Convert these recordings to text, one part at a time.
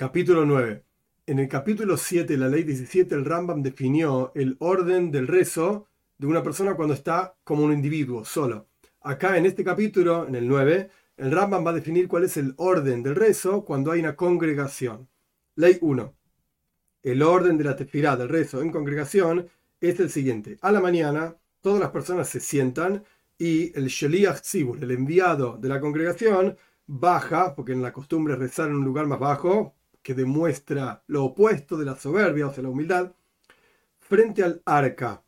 Capítulo 9. En el capítulo 7, la ley 17, el Rambam definió el orden del rezo de una persona cuando está como un individuo, solo. Acá en este capítulo, en el 9, el Rambam va a definir cuál es el orden del rezo cuando hay una congregación. Ley 1. El orden de la tefirá del rezo en congregación es el siguiente. A la mañana, todas las personas se sientan y el Sheliach Tzibur, el enviado de la congregación, baja, porque en la costumbre es rezar en un lugar más bajo, demuestra lo opuesto de la soberbia, o sea, la humildad, frente al arca.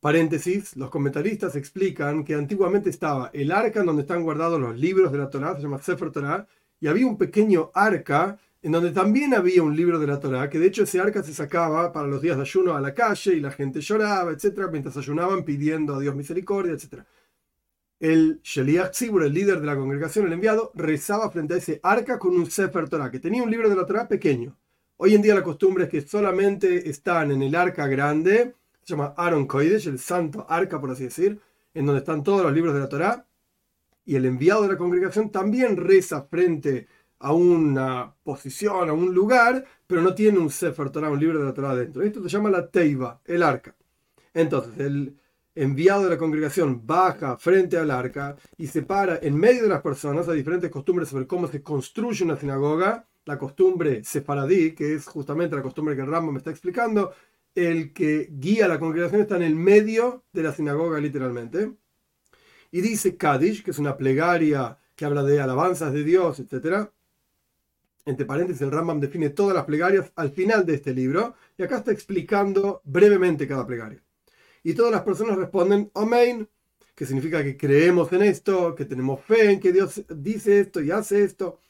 Paréntesis, los comentaristas explican que antiguamente estaba el arca en donde están guardados los libros de la Torá, se llama Sefer Torah, y había un pequeño arca en donde también había un libro de la Torá, que de hecho ese arca se sacaba para los días de ayuno a la calle y la gente lloraba, etc., mientras ayunaban pidiendo a Dios misericordia, etc el Sheliach Tzibur, el líder de la congregación, el enviado, rezaba frente a ese arca con un Sefer Torah, que tenía un libro de la Torah pequeño. Hoy en día la costumbre es que solamente están en el arca grande, se llama Aaron Koidesh, el santo arca, por así decir, en donde están todos los libros de la Torah, y el enviado de la congregación también reza frente a una posición, a un lugar, pero no tiene un Sefer Torah, un libro de la Torah dentro. Esto se llama la Teiva, el arca. Entonces, el, enviado de la congregación baja frente al arca y se para en medio de las personas. Hay diferentes costumbres sobre cómo se construye una sinagoga. La costumbre sefaradí, que es justamente la costumbre que el me está explicando, el que guía a la congregación está en el medio de la sinagoga literalmente. Y dice Kadish, que es una plegaria que habla de alabanzas de Dios, etc. Entre paréntesis, el Rambam define todas las plegarias al final de este libro y acá está explicando brevemente cada plegaria. Y todas las personas responden Amén, que significa que creemos en esto, que tenemos fe en que Dios dice esto y hace esto,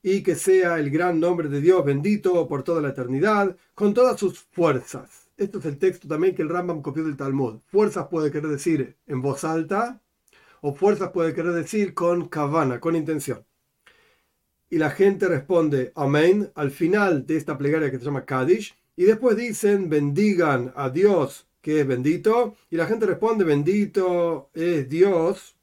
y que sea el gran nombre de Dios bendito por toda la eternidad, con todas sus fuerzas. Esto es el texto también que el Rambam copió del Talmud. Fuerzas puede querer decir en voz alta, o fuerzas puede querer decir con kavana, con intención. Y la gente responde Amén al final de esta plegaria que se llama Kaddish, y después dicen bendigan a Dios que es bendito, y la gente responde, bendito es Dios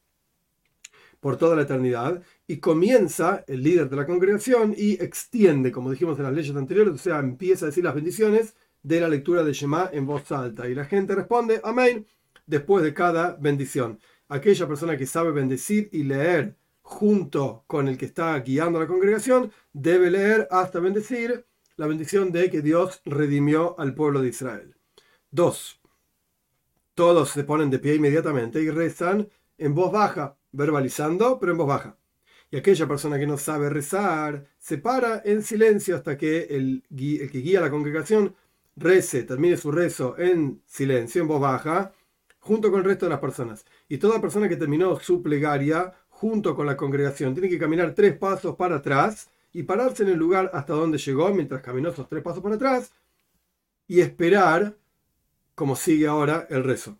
por toda la eternidad, y comienza el líder de la congregación y extiende, como dijimos en las leyes anteriores, o sea, empieza a decir las bendiciones de la lectura de Shema en voz alta, y la gente responde, amén, después de cada bendición. Aquella persona que sabe bendecir y leer junto con el que está guiando a la congregación, debe leer hasta bendecir la bendición de que Dios redimió al pueblo de Israel. 2 todos se ponen de pie inmediatamente y rezan en voz baja, verbalizando, pero en voz baja. Y aquella persona que no sabe rezar se para en silencio hasta que el, que guía la congregación rece, termine su rezo en silencio, en voz baja, junto con el resto de las personas. Y toda persona que terminó su plegaria junto con la congregación tiene que caminar tres pasos para atrás y pararse en el lugar hasta donde llegó mientras caminó esos tres pasos para atrás y esperar como sigue ahora el rezo.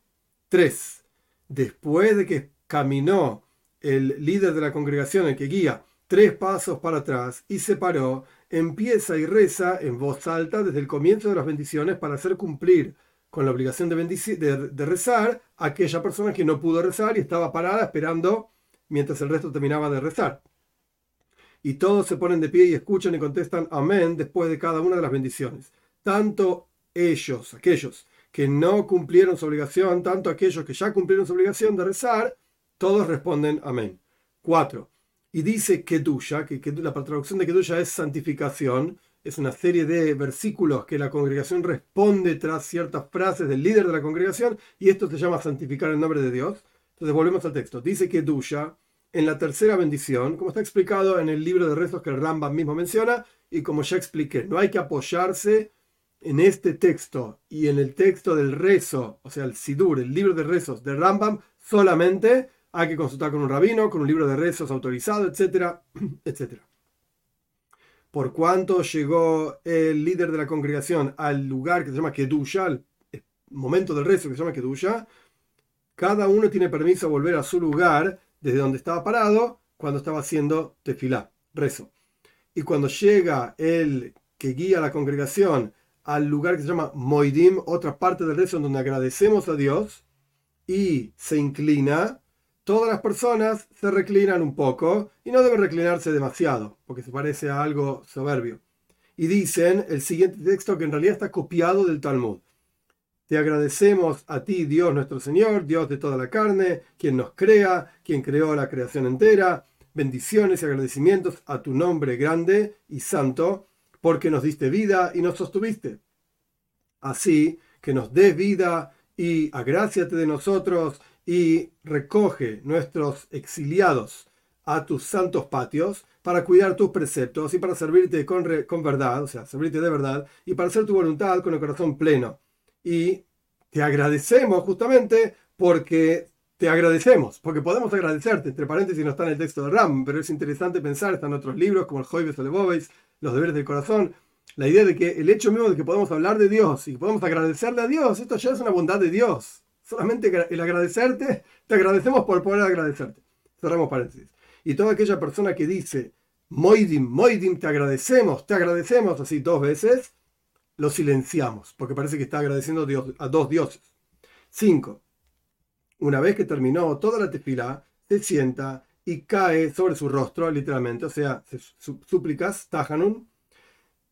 3. Después de que caminó el líder de la congregación, el que guía, tres pasos para atrás y se paró, empieza y reza en voz alta desde el comienzo de las bendiciones para hacer cumplir con la obligación de, rezar a aquella persona que no pudo rezar y estaba parada esperando mientras el resto terminaba de rezar. Y todos se ponen de pie y escuchan y contestan amén después de cada una de las bendiciones. Tanto ellos, aquellos que no cumplieron su obligación, tanto aquellos que ya cumplieron su obligación de rezar, todos responden amén. 4. Y dice Kedusha, que, que la traducción de Kedusha es santificación, es una serie de versículos que la congregación responde tras ciertas frases del líder de la congregación, y esto se llama santificar el nombre de Dios. Entonces volvemos al texto. Dice Kedusha, en la tercera bendición, como está explicado en el libro de rezos que el Rambam mismo menciona, y como ya expliqué, no hay que apoyarse en este texto y en el texto del rezo, o sea, el Sidur, el libro de rezos de Rambam, solamente hay que consultar con un rabino, con un libro de rezos autorizado, etcétera, etcétera. Por cuanto llegó el líder de la congregación al lugar que se llama Kedusha, el momento del rezo que se llama Kedusha, cada uno tiene permiso a volver a su lugar desde donde estaba parado cuando estaba haciendo tefilá, rezo. Y cuando llega el que guía la congregación al lugar que se llama Moidim, otra parte del rezo en donde agradecemos a Dios y se inclina, todas las personas se reclinan un poco y no deben reclinarse demasiado, porque se parece a algo soberbio. Y dicen el siguiente texto que en realidad está copiado del Talmud. Te agradecemos a ti, Dios nuestro Señor, Dios de toda la carne, quien nos crea, quien creó la creación entera. Bendiciones y agradecimientos a tu nombre grande y santo, porque nos diste vida y nos sostuviste. Así que nos des vida y agráciate de nosotros y recoge nuestros exiliados a tus santos patios para cuidar tus preceptos y para servirte con, con verdad, o sea, servirte de verdad y para hacer tu voluntad con el corazón pleno y te agradecemos justamente porque te agradecemos, porque podemos agradecerte, entre paréntesis no está en el texto de Ram, pero es interesante pensar, están otros libros como el Joibes o los deberes del corazón, la idea de que el hecho mismo de que podemos hablar de Dios y podemos agradecerle a Dios, esto ya es una bondad de Dios. Solamente el agradecerte, te agradecemos por poder agradecerte. Cerramos paréntesis. Y toda aquella persona que dice, Moidim, Moidim, te agradecemos, te agradecemos así dos veces, lo silenciamos, porque parece que está agradeciendo a dos dioses. 5. Una vez que terminó toda la tefila, se sienta y cae sobre su rostro, literalmente, o sea, súplicas, tajanun,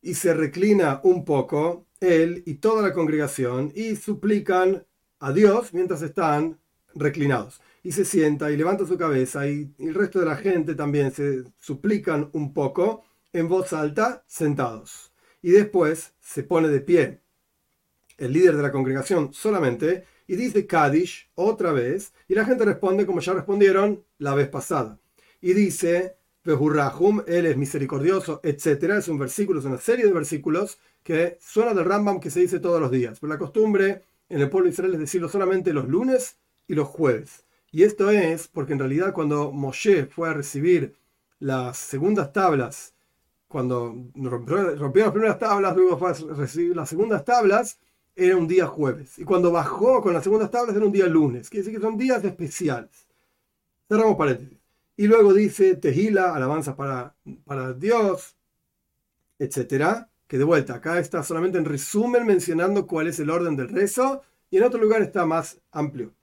y se reclina un poco él y toda la congregación y suplican a Dios mientras están reclinados. Y se sienta y levanta su cabeza y el resto de la gente también se suplican un poco en voz alta, sentados y después se pone de pie el líder de la congregación solamente y dice Kadish otra vez y la gente responde como ya respondieron la vez pasada y dice Behurrahum, él es misericordioso, etc. Es un versículo, es una serie de versículos que suena del Rambam que se dice todos los días. Pero la costumbre en el pueblo de Israel es decirlo solamente los lunes y los jueves. Y esto es porque en realidad cuando Moshe fue a recibir las segundas tablas cuando rompió, las primeras tablas, luego fue a recibir las segundas tablas, era un día jueves. Y cuando bajó con las segundas tablas era un día lunes. Quiere decir que son días especiales. Cerramos paréntesis. Y luego dice Tejila, alabanza para, para Dios, etcétera. Que de vuelta, acá está solamente en resumen mencionando cuál es el orden del rezo. Y en otro lugar está más amplio.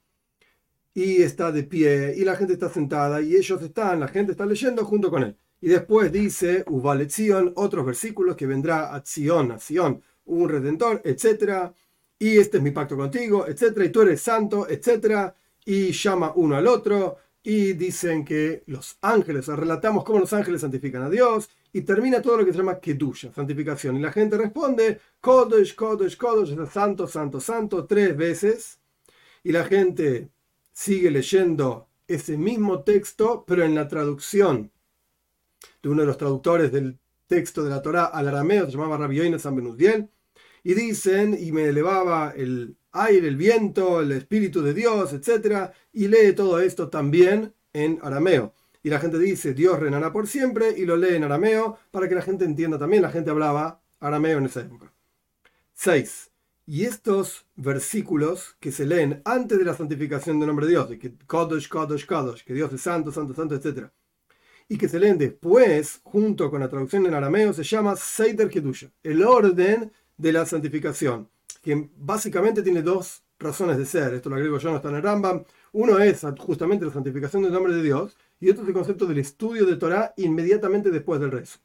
Y está de pie, y la gente está sentada, y ellos están, la gente está leyendo junto con él. Y después dice, Uvaletzion, otros versículos que vendrá a Zion, a Sion, un redentor, etc. Y este es mi pacto contigo, etc. Y tú eres santo, etc. Y llama uno al otro. Y dicen que los ángeles, relatamos cómo los ángeles santifican a Dios. Y termina todo lo que se llama Kedusha, santificación. Y la gente responde, Kodesh, Kodesh, Kodesh, santo, santo, santo, tres veces. Y la gente sigue leyendo ese mismo texto, pero en la traducción de uno de los traductores del texto de la Torá al arameo, se llamaba Rabbi San Benuzdiel, y dicen, y me elevaba el aire, el viento, el espíritu de Dios, etc. Y lee todo esto también en arameo. Y la gente dice, Dios reinará por siempre, y lo lee en arameo para que la gente entienda también. La gente hablaba arameo en esa época. 6. Y estos versículos que se leen antes de la santificación del nombre de Dios, que Kodosh, Kodosh, Kodosh, que Dios es santo, santo, santo, etc y que se leen después, junto con la traducción en arameo, se llama Seider Kedusha, el orden de la santificación, que básicamente tiene dos razones de ser. Esto lo agrego yo, no está en el Rambam. Uno es justamente la santificación del nombre de Dios, y otro es el concepto del estudio de Torah inmediatamente después del rezo.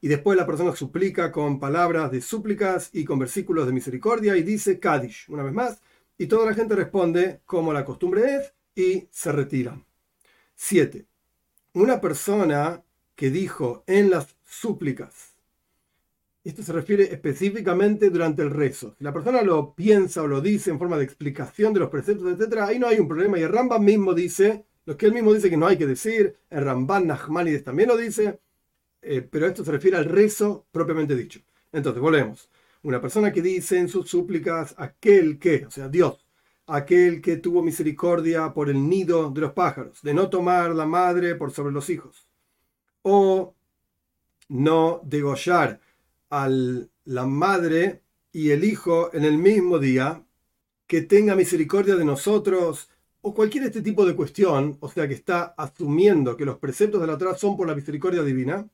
Y después la persona suplica con palabras de súplicas y con versículos de misericordia y dice Kadish, una vez más, y toda la gente responde como la costumbre es y se retiran. 7 una persona que dijo en las súplicas, esto se refiere específicamente durante el rezo. Si la persona lo piensa o lo dice en forma de explicación de los preceptos, etc., ahí no hay un problema. Y el Ramban mismo dice, lo que él mismo dice que no hay que decir, el Ramban Nachmanides también lo dice, eh, pero esto se refiere al rezo propiamente dicho. Entonces, volvemos. Una persona que dice en sus súplicas, aquel que, o sea, Dios, aquel que tuvo misericordia por el nido de los pájaros, de no tomar la madre por sobre los hijos, o no degollar a la madre y el hijo en el mismo día, que tenga misericordia de nosotros, o cualquier este tipo de cuestión, o sea que está asumiendo que los preceptos de la Torah son por la misericordia divina,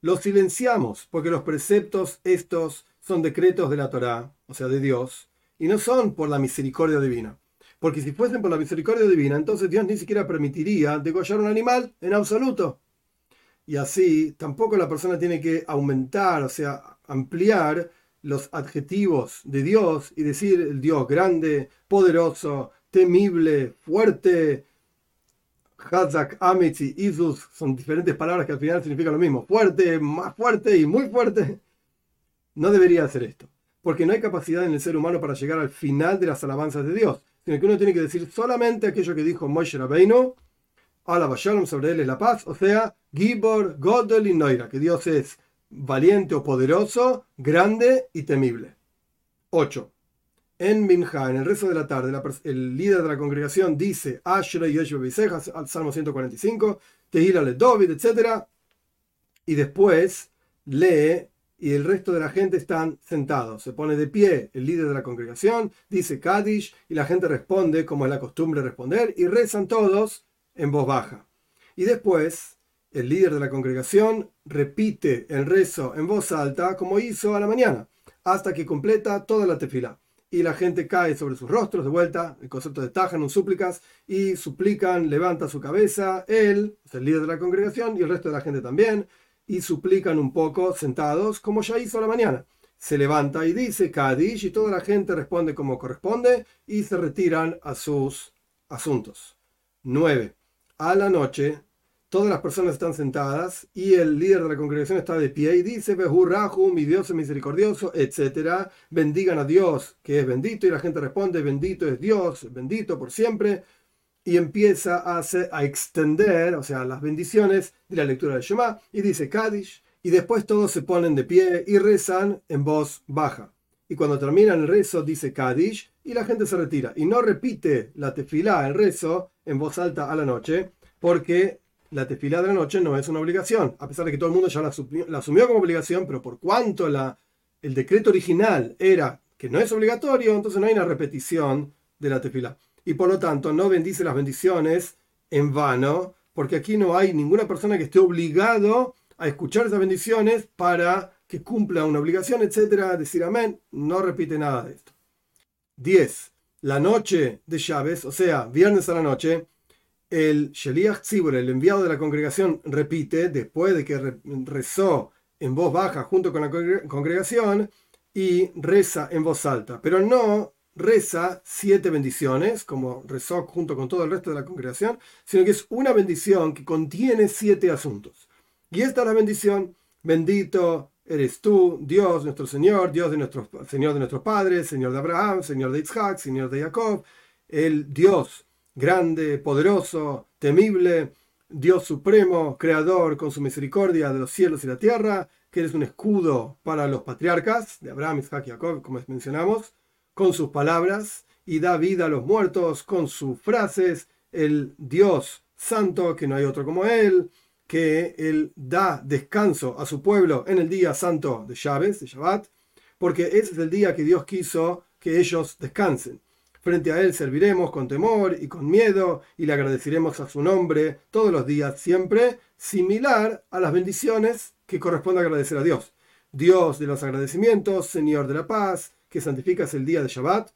los silenciamos, porque los preceptos estos son decretos de la Torah, o sea, de Dios, y no son por la misericordia divina. Porque si fuesen por la misericordia divina, entonces Dios ni siquiera permitiría degollar un animal en absoluto. Y así tampoco la persona tiene que aumentar, o sea, ampliar los adjetivos de Dios y decir el Dios grande, poderoso, temible, fuerte. Hazak, Amitz y Isus son diferentes palabras que al final significan lo mismo. Fuerte, más fuerte y muy fuerte. No debería hacer esto. Porque no hay capacidad en el ser humano para llegar al final de las alabanzas de Dios. Sino que uno tiene que decir solamente aquello que dijo Moshe Rabbeinu. Alaba Shalom sobre él es la paz. O sea, Gibor, Godel y Noira. Que Dios es valiente o poderoso, grande y temible. 8. En Minha, en el rezo de la tarde, el líder de la congregación dice Ashrei al Salmo 145, Tehila le David, etc. Y después lee y el resto de la gente están sentados. Se pone de pie el líder de la congregación, dice Kadish y la gente responde como es la costumbre responder y rezan todos en voz baja. Y después el líder de la congregación repite el rezo en voz alta como hizo a la mañana, hasta que completa toda la tefila. Y la gente cae sobre sus rostros de vuelta, el concepto de tajan, súplicas, y suplican, levanta su cabeza, él, el líder de la congregación, y el resto de la gente también, y suplican un poco sentados, como ya hizo a la mañana. Se levanta y dice Kadish, y toda la gente responde como corresponde, y se retiran a sus asuntos. 9. A la noche todas las personas están sentadas y el líder de la congregación está de pie y dice, Behurrahum, mi Dios misericordioso, etc. Bendigan a Dios, que es bendito, y la gente responde, bendito es Dios, bendito por siempre, y empieza a, a extender, o sea, las bendiciones de la lectura del Shema, y dice Kadish, y después todos se ponen de pie y rezan en voz baja. Y cuando terminan el rezo, dice Kadish, y la gente se retira. Y no repite la tefilá, el rezo, en voz alta a la noche, porque la tefilá de la noche no es una obligación, a pesar de que todo el mundo ya la, asumió como obligación, pero por cuanto la, el decreto original era que no es obligatorio, entonces no hay una repetición de la tefilá. Y por lo tanto no bendice las bendiciones en vano, porque aquí no hay ninguna persona que esté obligado a escuchar esas bendiciones para que cumpla una obligación, etcétera, decir amén, no repite nada de esto. 10. La noche de llaves, o sea, viernes a la noche, el Sheliach Tzibur, el enviado de la congregación, repite, después de que rezó en voz baja junto con la congregación, y reza en voz alta, pero no reza siete bendiciones, como rezó junto con todo el resto de la congregación, sino que es una bendición que contiene siete asuntos. Y esta es la bendición, bendito eres tú, Dios nuestro Señor, Dios de nuestros, Señor de nuestros padres, Señor de Abraham, Señor de Isaac, Señor de Jacob, el Dios grande, poderoso, temible, Dios supremo, creador con su misericordia de los cielos y la tierra, que eres un escudo para los patriarcas de Abraham, Isaac y Jacob, como mencionamos, con sus palabras, y da vida a los muertos con sus frases, el Dios santo, que no hay otro como él, que él da descanso a su pueblo en el día santo de Shabbat, de Shabbat, porque ese es el día que Dios quiso que ellos descansen. Frente a Él serviremos con temor y con miedo y le agradeceremos a su nombre todos los días, siempre similar a las bendiciones que corresponde agradecer a Dios. Dios de los agradecimientos, Señor de la paz, que santificas el día de Shabbat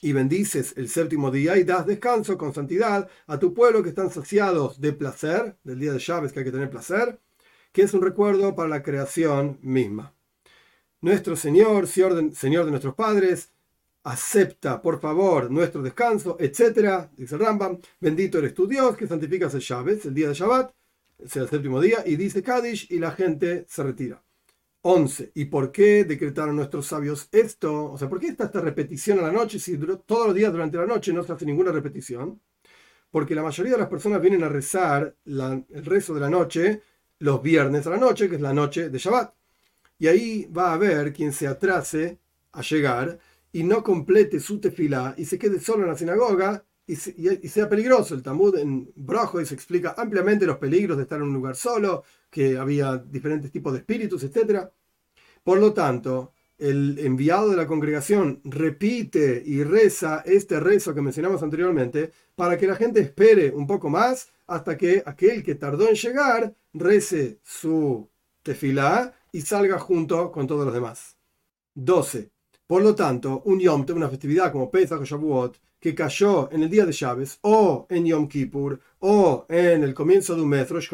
y bendices el séptimo día y das descanso con santidad a tu pueblo que están saciados de placer, del día de Shabbat que hay que tener placer, que es un recuerdo para la creación misma. Nuestro Señor, Señor de nuestros padres, acepta, por favor, nuestro descanso, etcétera, dice Rambam, bendito eres tu Dios, que santificas el Shabbat, el día de Shabbat, sea el séptimo día, y dice Kadish, y la gente se retira. 11. ¿Y por qué decretaron nuestros sabios esto? O sea, ¿por qué está esta repetición a la noche si todos los días durante la noche no se hace ninguna repetición? Porque la mayoría de las personas vienen a rezar el rezo de la noche los viernes a la noche, que es la noche de Shabbat. Y ahí va a haber quien se atrase a llegar y no complete su tefilá y se quede solo en la sinagoga y, sea peligroso. El Talmud en Brojo se explica ampliamente los peligros de estar en un lugar solo, que había diferentes tipos de espíritus, etc. Por lo tanto, el enviado de la congregación repite y reza este rezo que mencionamos anteriormente para que la gente espere un poco más hasta que aquel que tardó en llegar rece su tefilá y salga junto con todos los demás. 12. Por lo tanto, un Yom una festividad como Pesach o Shavuot, que cayó en el día de Shabes, o en Yom Kippur, o en el comienzo de un mes, Rosh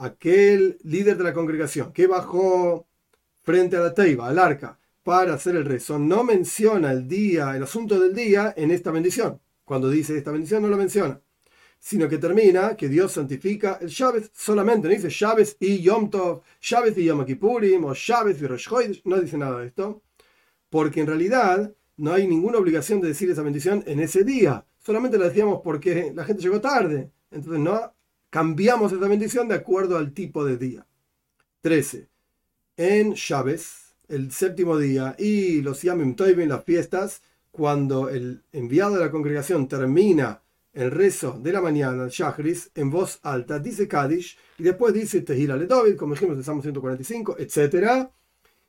aquel líder de la congregación que bajó frente a la teiva, al arca, para hacer el rezo, no menciona el día, el asunto del día en esta bendición. Cuando dice esta bendición no lo menciona, sino que termina que Dios santifica el Shabbat solamente, no dice Shabbat y Yom Tov, Shabbat y Yom Kippurim o Shabbat y Rosh no dice nada de esto, porque en realidad no hay ninguna obligación de decir esa bendición en ese día, solamente la decíamos porque la gente llegó tarde, entonces no cambiamos esa bendición de acuerdo al tipo de día. 13. En Chávez, el séptimo día, y los Yamim Toivim, las fiestas, cuando el enviado de la congregación termina el rezo de la mañana, el Shachris, en voz alta, dice Kaddish, y después dice Tehila le David, como dijimos en Salmo 145, etc.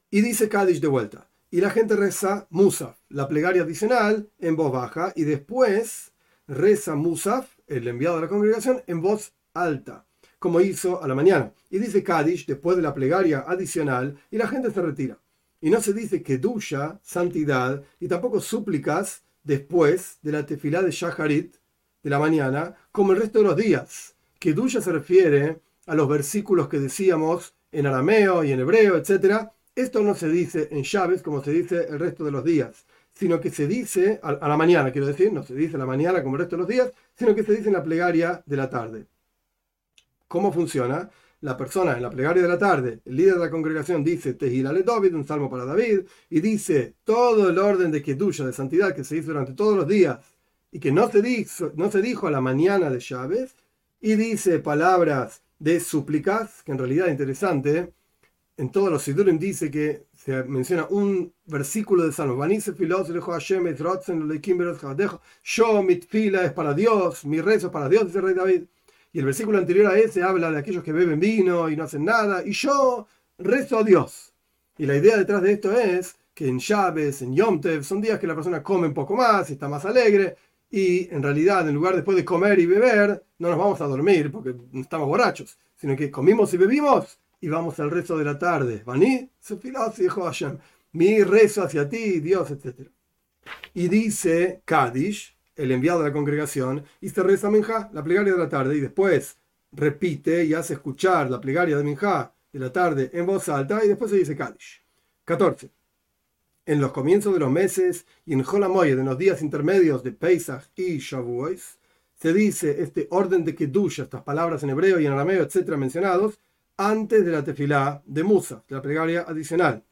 Y dice Kaddish de vuelta. Y la gente reza Musaf, la plegaria adicional, en voz baja, y después reza Musaf, el enviado de la congregación, en voz alta, como hizo a la mañana. Y dice Kaddish después de la plegaria adicional y la gente se retira. Y no se dice que duya, santidad, y tampoco súplicas después de la tefilá de Shaharit de la mañana, como el resto de los días. Que duya se refiere a los versículos que decíamos en arameo y en hebreo, etc. Esto no se dice en llaves como se dice el resto de los días, sino que se dice a la mañana, quiero decir, no se dice a la mañana como el resto de los días, sino que se dice en la plegaria de la tarde. ¿Cómo funciona? La persona en la plegaria de la tarde, el líder de la congregación dice Tehilale David, un salmo para David, y dice todo el orden de Kedusha, de santidad que se hizo durante todos los días y que no se, dijo, no se dijo a la mañana de Chávez, y dice palabras de súplicas, que en realidad es interesante, en todos los Sidurim dice que se menciona un versículo de Salmo. Yo, mi fila es para Dios, mi rezo es para Dios, dice el rey David. Y el versículo anterior a ese habla de aquellos que beben vino y no hacen nada. Y yo rezo a Dios. Y la idea detrás de esto es que en Chávez, en Yom Tev, son días que la persona come un poco más y está más alegre. Y en realidad, en lugar después de comer y beber, no nos vamos a dormir porque estamos borrachos, sino que comimos y bebimos y vamos al rezo de la tarde. Mi rezo hacia ti, Dios, etc. Y dice Kadish, el enviado de la congregación, y se reza Minja, la plegaria de la tarde, y después repite y hace escuchar la plegaria de Minja de la tarde en voz alta, y después se dice Kadish. 14. En los comienzos de los meses y en Jolamoye, en los días intermedios de Pesach y Shavuos, se dice este orden de Kedusha, estas palabras en hebreo y en arameo, etcétera, mencionados, antes de la tefilá de Musa, la plegaria adicional.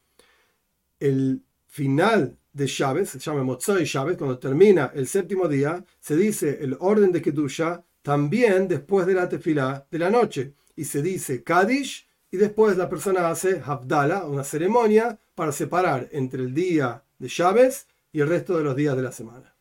El final de Shabbat, se llama Motzoi Shabbat, cuando termina el séptimo día, se dice el orden de Kedusha también después de la tefilá de la noche. Y se dice Kadish y después la persona hace Havdala, una ceremonia para separar entre el día de Shabbat y el resto de los días de la semana.